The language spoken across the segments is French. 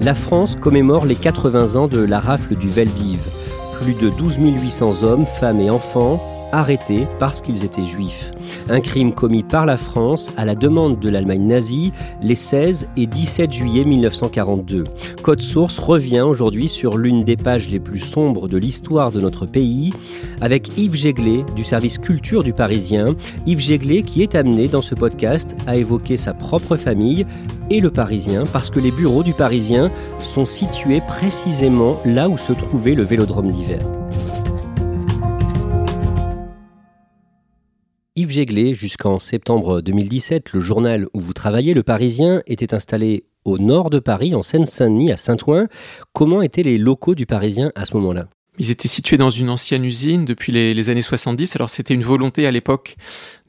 La France commémore les 80 ans de la rafle du Veldiv. Plus de 12 800 hommes, femmes et enfants arrêtés parce qu'ils étaient juifs. Un crime commis par la France à la demande de l'Allemagne nazie les 16 et 17 juillet 1942. Code Source revient aujourd'hui sur l'une des pages les plus sombres de l'histoire de notre pays avec Yves Jéglé du service culture du Parisien. Yves Jéglé qui est amené dans ce podcast à évoquer sa propre famille et le Parisien parce que les bureaux du Parisien sont situés précisément là où se trouvait le vélodrome d'hiver. Yves Jéglé, jusqu'en septembre 2017, le journal où vous travaillez, Le Parisien, était installé au nord de Paris, en Seine-Saint-Denis, à Saint-Ouen. Comment étaient les locaux du Parisien à ce moment-là? Ils étaient situés dans une ancienne usine depuis les, années 70. Alors c'était une volonté à l'époque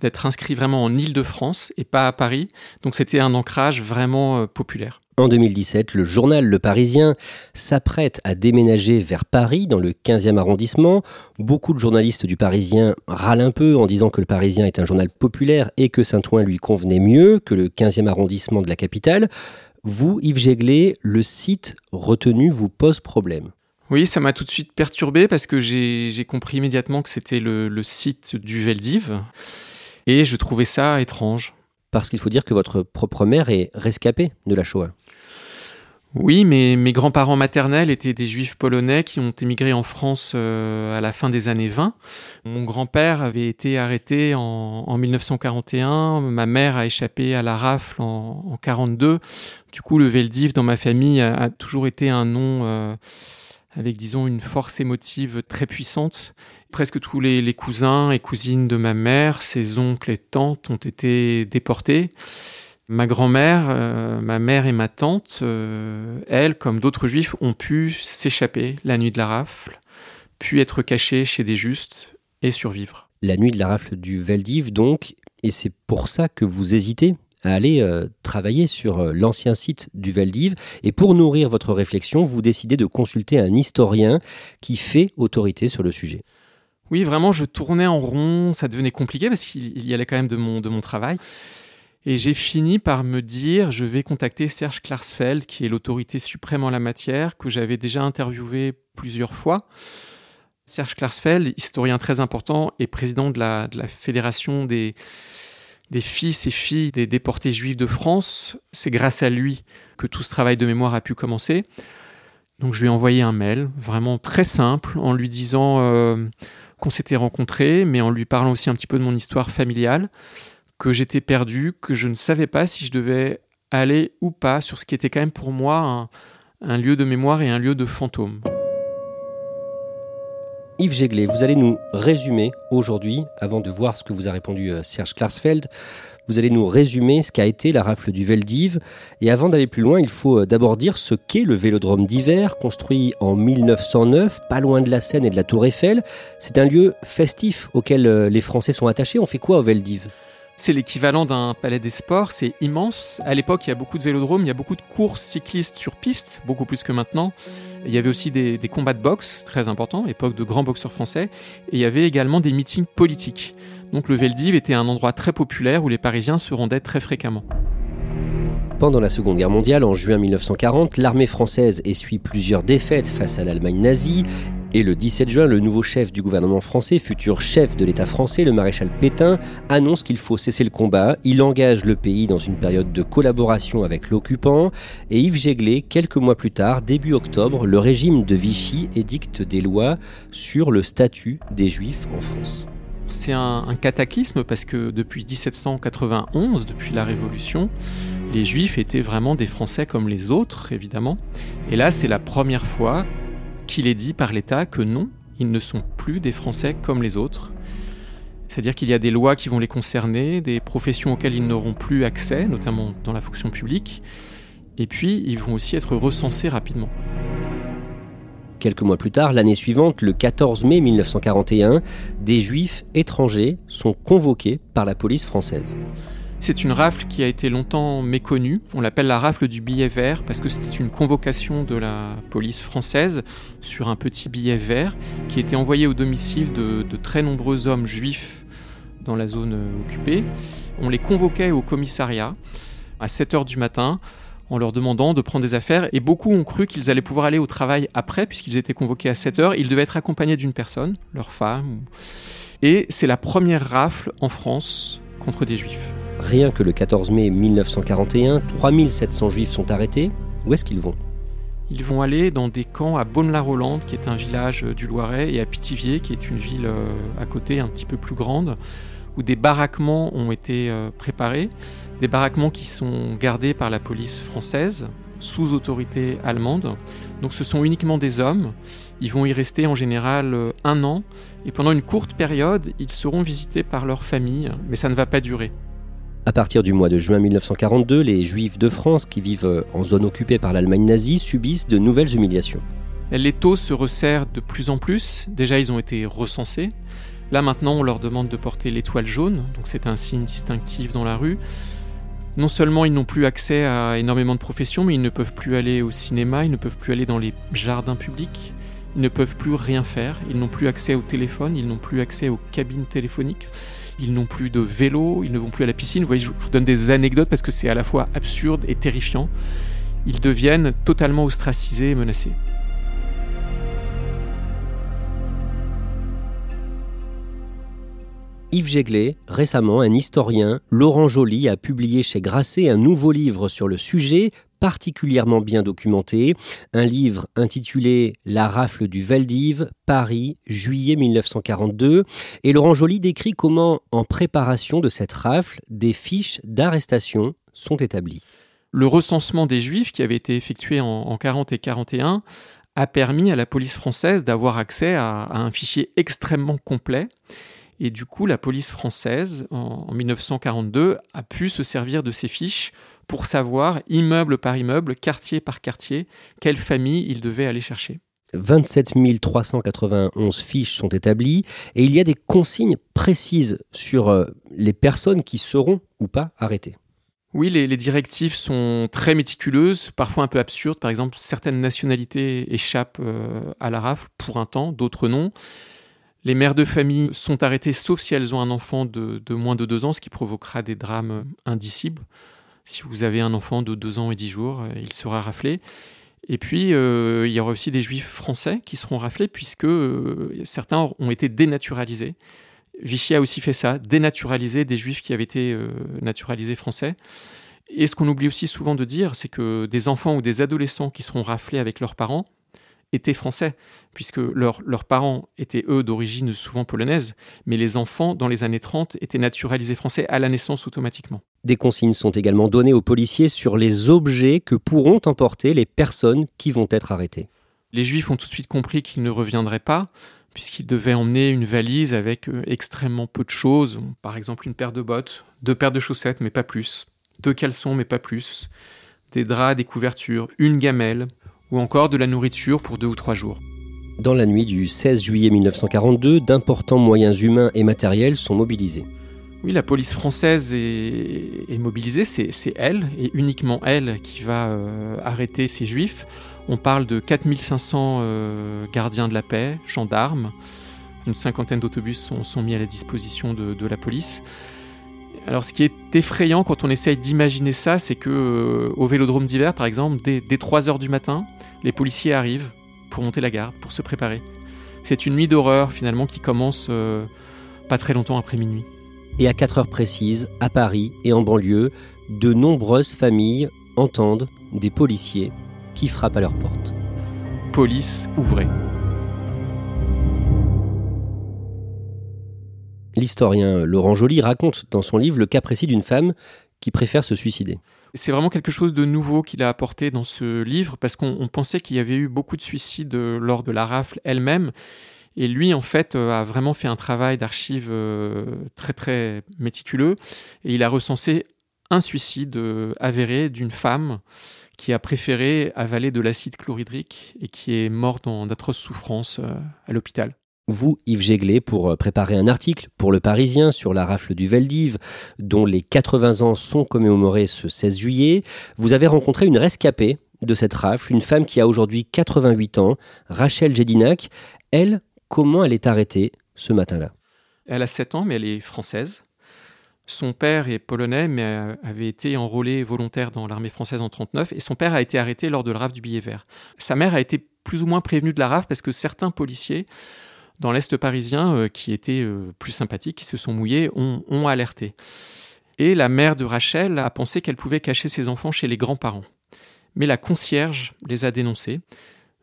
d'être inscrit vraiment en Île-de-France et pas à Paris. Donc c'était un ancrage vraiment euh, populaire. En 2017, le journal Le Parisien s'apprête à déménager vers Paris, dans le 15e arrondissement. Beaucoup de journalistes du Parisien râlent un peu en disant que le Parisien est un journal populaire et que Saint-Ouen lui convenait mieux que le 15e arrondissement de la capitale. Vous, Yves Jéglé, le site retenu vous pose problème. Oui, ça m'a tout de suite perturbé parce que j'ai compris immédiatement que c'était le, site du Veldiv et je trouvais ça étrange. Parce qu'il faut dire que votre propre mère est rescapée de la Shoah. Oui, mais mes grands-parents maternels étaient des juifs polonais qui ont émigré en France euh, à la fin des années 20. Mon grand-père avait été arrêté en, 1941, ma mère a échappé à la rafle en, 1942. Du coup, le Veldiv dans ma famille a, toujours été un nom euh, avec, disons, une force émotive très puissante. Presque tous les, cousins et cousines de ma mère, ses oncles et tantes ont été déportés. Ma grand-mère, euh, ma mère et ma tante, euh, elles, comme d'autres juifs, ont pu s'échapper la nuit de la rafle, puis être cachées chez des justes et survivre. La nuit de la rafle du Veldiv, donc, et c'est pour ça que vous hésitez à aller euh, travailler sur l'ancien site du Veldiv. Et pour nourrir votre réflexion, vous décidez de consulter un historien qui fait autorité sur le sujet. Oui, vraiment, je tournais en rond, ça devenait compliqué parce qu'il y allait quand même de mon, de mon travail. Et j'ai fini par me dire, je vais contacter Serge Klarsfeld, qui est l'autorité suprême en la matière, que j'avais déjà interviewé plusieurs fois. Serge Klarsfeld, historien très important et président de la, Fédération des, des fils et filles des déportés juifs de France. C'est grâce à lui que tout ce travail de mémoire a pu commencer. Donc je lui ai envoyé un mail, vraiment très simple, en lui disant euh, qu'on s'était rencontrés, mais en lui parlant aussi un petit peu de mon histoire familiale que j'étais perdu, que je ne savais pas si je devais aller ou pas sur ce qui était quand même pour moi un, lieu de mémoire et un lieu de fantôme. Yves Jéglé, vous allez nous résumer aujourd'hui, avant de voir ce que vous a répondu euh, Serge Klarsfeld, vous allez nous résumer ce qu'a été la rafle du Veldiv. Et avant d'aller plus loin, il faut euh, d'abord dire ce qu'est le vélodrome d'hiver, construit en 1909, pas loin de la Seine et de la Tour Eiffel. C'est un lieu festif auquel euh, les Français sont attachés. On fait quoi au Veldiv? C'est l'équivalent d'un palais des sports, c'est immense. À l'époque, il y a beaucoup de vélodromes, il y a beaucoup de courses cyclistes sur piste, beaucoup plus que maintenant. Il y avait aussi des, combats de boxe, très importants, époque de grands boxeurs français. Et il y avait également des meetings politiques. Donc le Veldiv était un endroit très populaire où les Parisiens se rendaient très fréquemment. Pendant la Seconde Guerre mondiale, en juin 1940, l'armée française essuie plusieurs défaites face à l'Allemagne nazie. Et le 17 juin, le nouveau chef du gouvernement français, futur chef de l'État français, le maréchal Pétain, annonce qu'il faut cesser le combat. Il engage le pays dans une période de collaboration avec l'occupant. Et Yves Jéglé, quelques mois plus tard, début octobre, le régime de Vichy édicte des lois sur le statut des Juifs en France. C'est un, un, cataclysme parce que depuis 1791, depuis la Révolution, les Juifs étaient vraiment des Français comme les autres, évidemment. Et là, c'est la première fois qu'il est dit par l'État que non, ils ne sont plus des Français comme les autres. C'est-à-dire qu'il y a des lois qui vont les concerner, des professions auxquelles ils n'auront plus accès, notamment dans la fonction publique, et puis ils vont aussi être recensés rapidement. Quelques mois plus tard, l'année suivante, le 14 mai 1941, des juifs étrangers sont convoqués par la police française. C'est une rafle qui a été longtemps méconnue. On l'appelle la rafle du billet vert parce que c'était une convocation de la police française sur un petit billet vert qui était envoyé au domicile de, très nombreux hommes juifs dans la zone occupée. On les convoquait au commissariat à 7 heures du matin en leur demandant de prendre des affaires. Et beaucoup ont cru qu'ils allaient pouvoir aller au travail après, puisqu'ils étaient convoqués à 7 heures. Ils devaient être accompagnés d'une personne, leur femme. Et c'est la première rafle en France contre des juifs. Rien que le 14 mai 1941, 3700 juifs sont arrêtés. Où est-ce qu'ils vont? Ils vont aller dans des camps à Beaune-la-Rolande, qui est un village du Loiret, et à Pithiviers, qui est une ville à côté, un petit peu plus grande, où des baraquements ont été préparés, des baraquements qui sont gardés par la police française, sous autorité allemande. Donc ce sont uniquement des hommes. Ils vont y rester en général un an, et pendant une courte période, ils seront visités par leur famille, mais ça ne va pas durer. À partir du mois de juin 1942, les Juifs de France qui vivent en zone occupée par l'Allemagne nazie subissent de nouvelles humiliations. Les taux se resserrent de plus en plus. Déjà, ils ont été recensés. Là, maintenant, on leur demande de porter l'étoile jaune, donc c'est un signe distinctif dans la rue. Non seulement ils n'ont plus accès à énormément de professions, mais ils ne peuvent plus aller au cinéma, ils ne peuvent plus aller dans les jardins publics, ils ne peuvent plus rien faire, ils n'ont plus accès au téléphone, ils n'ont plus accès aux cabines téléphoniques ils n'ont plus de vélo, ils ne vont plus à la piscine. Vous voyez, je vous donne des anecdotes parce que c'est à la fois absurde et terrifiant. Ils deviennent totalement ostracisés et menacés. Yves Jéglé, récemment, un historien, Laurent Joly, a publié chez Grasset un nouveau livre sur le sujet, particulièrement bien documenté, un livre intitulé La rafle du Valdiv, Paris, juillet 1942, et Laurent Joly décrit comment, en préparation de cette rafle, des fiches d'arrestation sont établies. Le recensement des Juifs qui avait été effectué en, en 40 et 41 a permis à la police française d'avoir accès à, à un fichier extrêmement complet. Et du coup, la police française, en 1942, a pu se servir de ces fiches pour savoir, immeuble par immeuble, quartier par quartier, quelle famille il devait aller chercher. 27 391 fiches sont établies et il y a des consignes précises sur les personnes qui seront ou pas arrêtées. Oui, les, les, directives sont très méticuleuses, parfois un peu absurdes. Par exemple, certaines nationalités échappent à la rafle pour un temps, d'autres non. Les mères de famille sont arrêtées sauf si elles ont un enfant de, de, moins de 2 ans, ce qui provoquera des drames indicibles. Si vous avez un enfant de 2 ans et 10 jours, il sera raflé. Et puis, euh, il y aura aussi des juifs français qui seront raflés, puisque euh, certains ont été dénaturalisés. Vichy a aussi fait ça, dénaturaliser des juifs qui avaient été euh, naturalisés français. Et ce qu'on oublie aussi souvent de dire, c'est que des enfants ou des adolescents qui seront raflés avec leurs parents, étaient français, puisque leur, leurs parents étaient eux d'origine souvent polonaise, mais les enfants dans les années 30 étaient naturalisés français à la naissance automatiquement. Des consignes sont également données aux policiers sur les objets que pourront emporter les personnes qui vont être arrêtées. Les juifs ont tout de suite compris qu'ils ne reviendraient pas, puisqu'ils devaient emmener une valise avec extrêmement peu de choses, par exemple une paire de bottes, deux paires de chaussettes, mais pas plus, deux caleçons, mais pas plus, des draps, des couvertures, une gamelle, ou encore de la nourriture pour deux ou trois jours. Dans la nuit du 16 juillet 1942, d'importants moyens humains et matériels sont mobilisés. Oui, la police française est, est mobilisée, c'est elle, et uniquement elle, qui va euh, arrêter ces juifs. On parle de 4500 euh, gardiens de la paix, gendarmes, une cinquantaine d'autobus sont, sont, mis à la disposition de, de la police. Alors ce qui est effrayant quand on essaye d'imaginer ça, c'est que euh, au Vélodrome d'hiver, par exemple, dès, dès 3 heures du matin, les policiers arrivent pour monter la garde, pour se préparer. C'est une nuit d'horreur finalement qui commence euh, pas très longtemps après minuit. Et à 4 heures précises, à Paris et en banlieue, de nombreuses familles entendent des policiers qui frappent à leur porte. Police, ouvrez. L'historien Laurent Joly raconte dans son livre le cas précis d'une femme qui préfère se suicider. C'est vraiment quelque chose de nouveau qu'il a apporté dans ce livre parce qu'on pensait qu'il y avait eu beaucoup de suicides euh, lors de la rafle elle-même. Et lui, en fait, euh, a vraiment fait un travail d'archives euh, très très méticuleux. Et il a recensé un suicide avéré d'une femme qui a préféré avaler de l'acide chlorhydrique et qui est morte d'atroces souffrances à l'hôpital vous, Yves Jéglet, pour euh, préparer un article pour Le Parisien sur la rafle du Veldiv, dont les 80 ans sont commémorés ce 16 juillet. Vous avez rencontré une rescapée de cette rafle, une femme qui a aujourd'hui 88 ans, Rachel Jedinac. Elle, comment elle est arrêtée ce matin-là? Elle a 7 ans, mais elle est française. Son père est polonais, mais euh, avait été enrôlé volontaire dans l'armée française en 39, et son père a été arrêté lors de la rafle du billet vert. Sa mère a été plus ou moins prévenue de la rafle parce que certains policiers dans l'Est parisien, euh, qui étaient euh, plus sympathiques, qui se sont mouillés, ont, alerté. Et la mère de Rachel a pensé qu'elle pouvait cacher ses enfants chez les grands-parents. Mais la concierge les a dénoncés.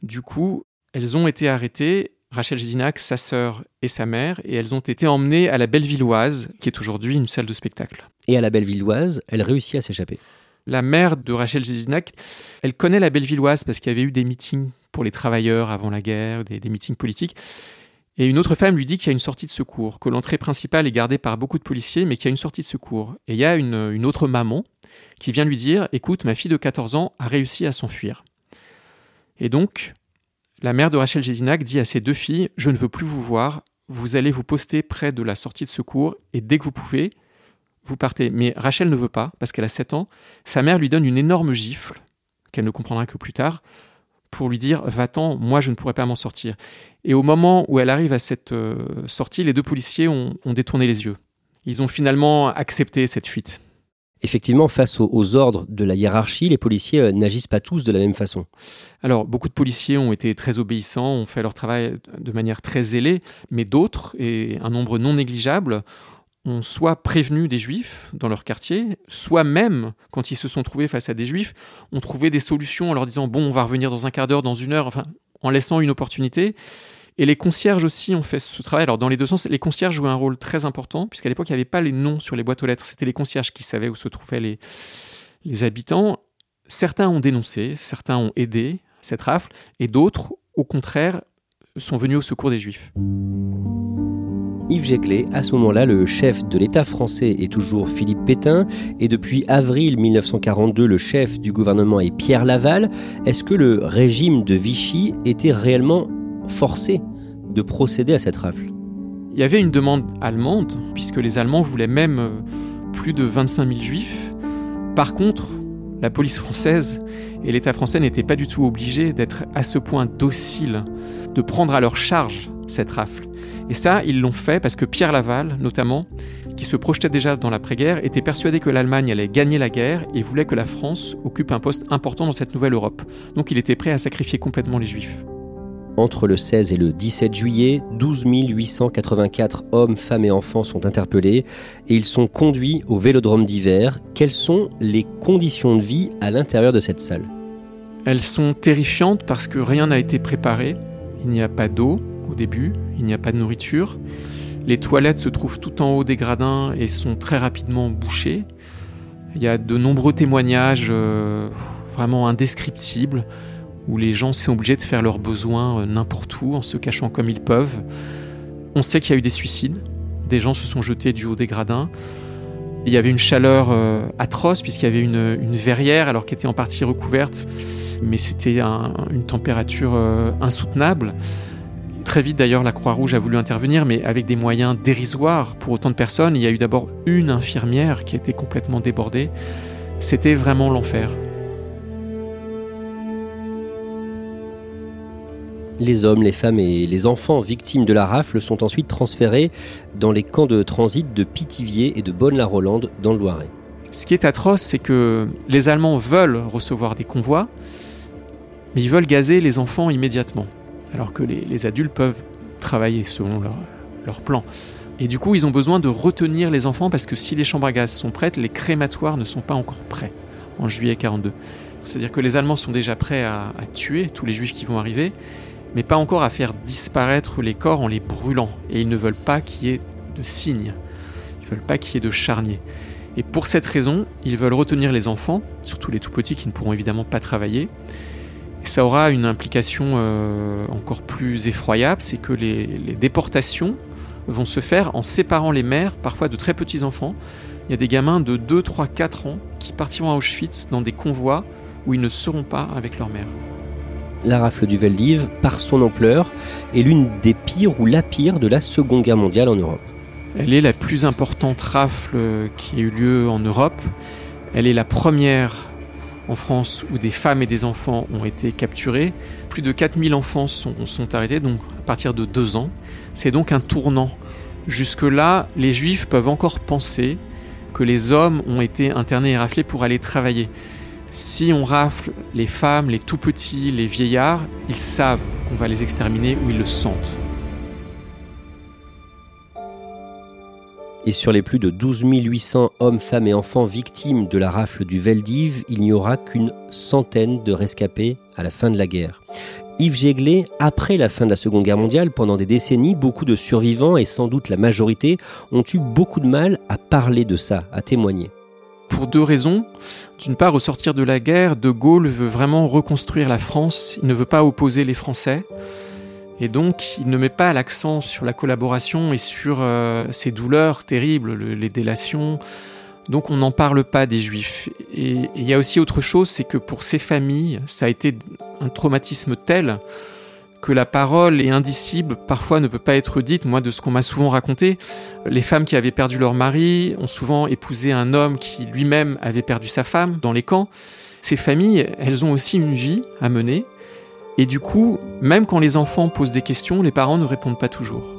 Du coup, elles ont été arrêtées, Rachel Zidinac, sa sœur et sa mère, et elles ont été emmenées à la Bellevilloise, qui est aujourd'hui une salle de spectacle. Et à la Bellevilloise, elle réussit à s'échapper. La mère de Rachel Zidinac, elle connaît la Bellevilloise parce qu'il y avait eu des meetings pour les travailleurs avant la guerre, des, des meetings politiques. Et une autre femme lui dit qu'il y a une sortie de secours, que l'entrée principale est gardée par beaucoup de policiers, mais qu'il y a une sortie de secours. Et il y a une, autre maman qui vient lui dire Écoute, ma fille de 14 ans a réussi à s'enfuir. Et donc, la mère de Rachel Gédinac dit à ses deux filles Je ne veux plus vous voir, vous allez vous poster près de la sortie de secours, et dès que vous pouvez, vous partez. Mais Rachel ne veut pas, parce qu'elle a 7 ans. Sa mère lui donne une énorme gifle, qu'elle ne comprendra que plus tard, pour lui dire Va-t'en, moi je ne pourrais pas m'en sortir. Et au moment où elle arrive à cette euh, sortie, les deux policiers ont, détourné les yeux. Ils ont finalement accepté cette fuite. Effectivement, face aux, ordres de la hiérarchie, les policiers euh, n'agissent pas tous de la même façon. Alors, beaucoup de policiers ont été très obéissants, ont fait leur travail de manière très zélée, mais d'autres, et un nombre non négligeable, ont soit prévenu des juifs dans leur quartier, soit même, quand ils se sont trouvés face à des juifs, ont trouvé des solutions en leur disant bon, on va revenir dans un quart d'heure, dans une heure, enfin, en laissant une opportunité. Et les concierges aussi ont fait ce travail. Alors, dans les deux sens, les concierges jouaient un rôle très important, puisqu'à l'époque, il n'y avait pas les noms sur les boîtes aux lettres. C'était les concierges qui savaient où se trouvaient les, les habitants. Certains ont dénoncé, certains ont aidé cette rafle, et d'autres, au contraire, sont venus au secours des juifs. Yves Jéglet. À ce moment-là, le chef de l'État français est toujours Philippe Pétain et depuis avril 1942, le chef du gouvernement est Pierre Laval. Est-ce que le régime de Vichy était réellement forcé de procéder à cette rafle? Il y avait une demande allemande, puisque les Allemands voulaient même euh, plus de 25 000 juifs. Par contre, la police française et l'État français n'étaient pas du tout obligés d'être à ce point dociles, de prendre à leur charge cette rafle. Et ça, ils l'ont fait parce que Pierre Laval, notamment, qui se projetait déjà dans l'après-guerre, était persuadé que l'Allemagne allait gagner la guerre et voulait que la France occupe un poste important dans cette nouvelle Europe. Donc il était prêt à sacrifier complètement les Juifs. Entre le 16 et le 17 juillet, 12 884 hommes, femmes et enfants sont interpellés et ils sont conduits au vélodrome d'hiver. Quelles sont les conditions de vie à l'intérieur de cette salle? Elles sont terrifiantes parce que rien n'a été préparé. Il n'y a pas d'eau, au début, il n'y a pas de nourriture. Les toilettes se trouvent tout en haut des gradins et sont très rapidement bouchées. Il y a de nombreux témoignages euh, vraiment indescriptibles où les gens sont obligés de faire leurs besoins euh, n'importe où en se cachant comme ils peuvent. On sait qu'il y a eu des suicides. Des gens se sont jetés du haut des gradins. Il y avait une chaleur euh, atroce puisqu'il y avait une, verrière alors qu'elle était en partie recouverte, mais c'était une température insoutenable. Très vite d'ailleurs, la Croix-Rouge a voulu intervenir, mais avec des moyens dérisoires pour autant de personnes. Il y a eu d'abord une infirmière qui était complètement débordée. C'était vraiment l'enfer. Les hommes, les femmes et les enfants victimes de la rafle sont ensuite transférés dans les camps de transit de Pithiviers et de Bonne-la-Rolande dans le Loiret. Ce qui est atroce, c'est que les Allemands veulent recevoir des convois, mais ils veulent gazer les enfants immédiatement, alors que les, adultes peuvent travailler selon leur, leur plan. Et du coup, ils ont besoin de retenir les enfants parce que si les chambres à gaz sont prêtes, les crématoires ne sont pas encore prêts en juillet 42. C'est-à-dire que les Allemands sont déjà prêts à, tuer tous les juifs qui vont arriver, mais pas encore à faire disparaître les corps en les brûlant. Et ils ne veulent pas qu'il y ait de signes. Ils veulent pas qu'il y ait de charniers. Et pour cette raison, ils veulent retenir les enfants, surtout les tout petits qui ne pourront évidemment pas travailler. Et ça aura une implication euh, encore plus effroyable, c'est que les, les déportations vont se faire en séparant les mères, parfois de très petits enfants. Il y a des gamins de 2, 3, 4 ans qui partiront à Auschwitz dans des convois où ils ne seront pas avec leur mère. La rafle du Veldiv, par son ampleur, est l'une des pires ou la pire de la Seconde Guerre mondiale en Europe. Elle est la plus importante rafle qui a eu lieu en Europe. Elle est la première en France où des femmes et des enfants ont été capturés. Plus de 4000 enfants sont, sont arrêtés, donc à partir de deux ans. C'est donc un tournant. Jusque-là, les juifs peuvent encore penser que les hommes ont été internés et raflés pour aller travailler. Si on rafle les femmes, les tout petits, les vieillards, ils savent qu'on va les exterminer ou ils le sentent. Et sur les plus de 12 800 hommes, femmes et enfants victimes de la rafle du Veldiv, il n'y aura qu'une centaine de rescapés à la fin de la guerre. Yves Jéglé, après la fin de la Seconde Guerre mondiale, pendant des décennies, beaucoup de survivants, et sans doute la majorité, ont eu beaucoup de mal à parler de ça, à témoigner. Pour deux raisons. D'une part, au sortir de la guerre, De Gaulle veut vraiment reconstruire la France, il ne veut pas opposer les Français. Et donc, il ne met pas l'accent sur la collaboration et sur euh, ces douleurs terribles, les délations. Donc, on n'en parle pas des Juifs. Et il y a aussi autre chose, c'est que pour ces familles, ça a été un traumatisme tel que la parole est indicible, parfois ne peut pas être dite. Moi, de ce qu'on m'a souvent raconté, les femmes qui avaient perdu leur mari ont souvent épousé un homme qui lui-même avait perdu sa femme dans les camps. Ces familles, elles ont aussi une vie à mener, et du coup, même quand les enfants posent des questions, les parents ne répondent pas toujours.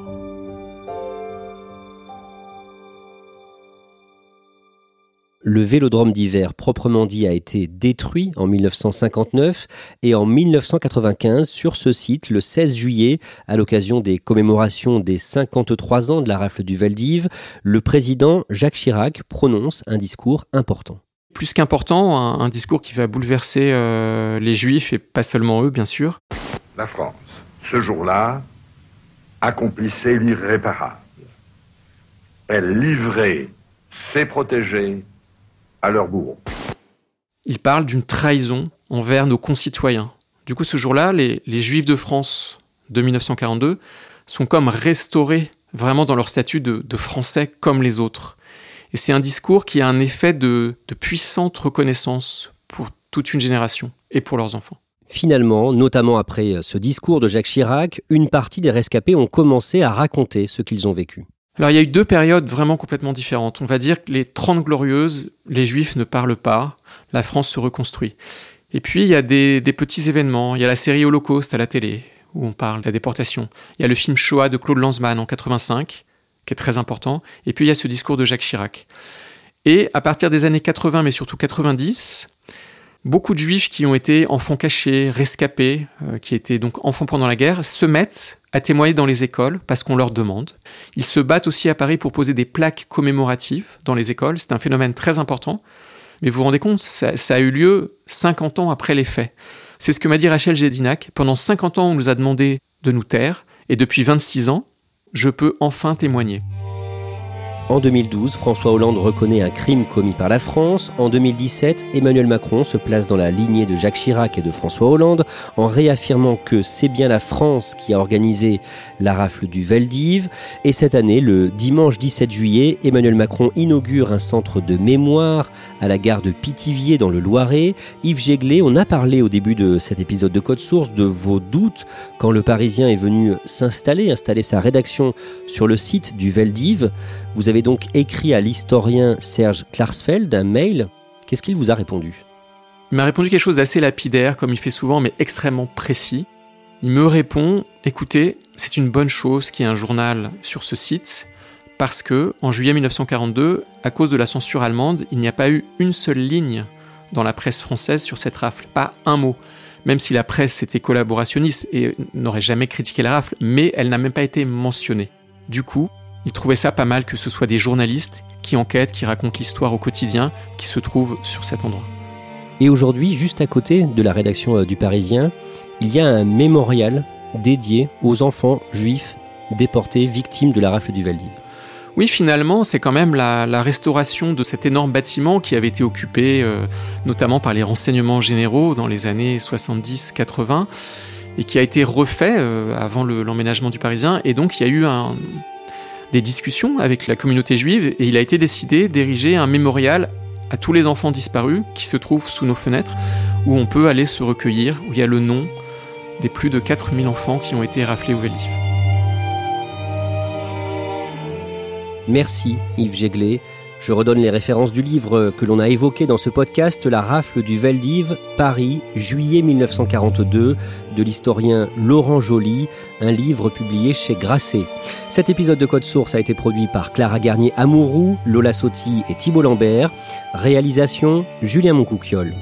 Le vélodrome d'hiver proprement dit a été détruit en 1959 et en 1995 sur ce site, le 16 juillet, à l'occasion des commémorations des 53 ans de la rafle du Valdiv, le président Jacques Chirac prononce un discours important plus qu'important, un, discours qui va bouleverser euh, les juifs et pas seulement eux, bien sûr. La France, ce jour-là, accomplissait l'irréparable. Elle livrait ses protégés à leur bourreaux. Il parle d'une trahison envers nos concitoyens. Du coup, ce jour-là, les, juifs de France de 1942 sont comme restaurés vraiment dans leur statut de français comme les autres. Et c'est un discours qui a un effet de, puissante reconnaissance pour toute une génération et pour leurs enfants. Finalement, notamment après ce discours de Jacques Chirac, une partie des rescapés ont commencé à raconter ce qu'ils ont vécu. Alors il y a eu deux périodes vraiment complètement différentes. On va dire que les Trente Glorieuses, les Juifs ne parlent pas, la France se reconstruit. Et puis il y a des, des, petits événements, il y a la série Holocauste à la télé, où on parle de la déportation. Il y a le film Shoah de Claude Lanzmann en 85, qui est très important. Et puis il y a ce discours de Jacques Chirac. Et à partir des années 80, mais surtout 90, beaucoup de juifs qui ont été enfants cachés, rescapés, euh, qui étaient donc enfants pendant la guerre, se mettent à témoigner dans les écoles parce qu'on leur demande. Ils se battent aussi à Paris pour poser des plaques commémoratives dans les écoles. C'est un phénomène très important. Mais vous vous rendez compte, ça, a eu lieu 50 ans après les faits. C'est ce que m'a dit Rachel Gédinac. Pendant 50 ans, on nous a demandé de nous taire. Et depuis 26 ans, je peux enfin témoigner. En 2012, François Hollande reconnaît un crime commis par la France. En 2017, Emmanuel Macron se place dans la lignée de Jacques Chirac et de François Hollande en réaffirmant que c'est bien la France qui a organisé la rafle du Veldiv. Et cette année, le dimanche 17 juillet, Emmanuel Macron inaugure un centre de mémoire à la gare de Pithiviers dans le Loiret. Yves Jéglé, on a parlé au début de cet épisode de Code Source de vos doutes quand le Parisien est venu s'installer, installer sa rédaction sur le site du Veldiv. Vous avez donc écrit à l'historien Serge Klarsfeld un mail. Qu'est-ce qu'il vous a répondu? Il m'a répondu quelque chose d'assez lapidaire, comme il fait souvent, mais extrêmement précis. Il me répond Écoutez, c'est une bonne chose qu'il y ait un journal sur ce site, parce que en juillet 1942, à cause de la censure allemande, il n'y a pas eu une seule ligne dans la presse française sur cette rafle, pas un mot. Même si la presse était collaborationniste et n'aurait jamais critiqué la rafle, mais elle n'a même pas été mentionnée. Du coup, il trouvait ça pas mal que ce soit des journalistes qui enquêtent, qui racontent l'histoire au quotidien, qui se trouvent sur cet endroit. Et aujourd'hui, juste à côté de la rédaction euh, du Parisien, il y a un mémorial dédié aux enfants juifs déportés victimes de la rafle du Veldiv. Oui, finalement, c'est quand même la, restauration de cet énorme bâtiment qui avait été occupé euh, notamment par les renseignements généraux dans les années 70-80 et qui a été refait euh, avant l'emménagement du Parisien. Et donc, il y a eu des discussions avec la communauté juive et il a été décidé d'ériger un mémorial à tous les enfants disparus qui se trouvent sous nos fenêtres où on peut aller se recueillir, où il y a le nom des plus de 4000 enfants qui ont été raflés au Veldiv. Merci Yves Jéglet. Je redonne les références du livre que l'on a évoqué dans ce podcast, La rafle du Veldiv, Paris, juillet 1942, de l'historien Laurent Joly, un livre publié chez Grasset. Cet épisode de Code Source a été produit par Clara Garnier Amourou, Lola Sotti et Thibault Lambert. Réalisation Julien Moncouquiole.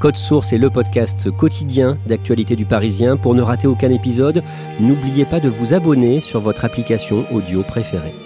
Code Source est le podcast quotidien d'actualité du Parisien. Pour ne rater aucun épisode, n'oubliez pas de vous abonner sur votre application audio préférée.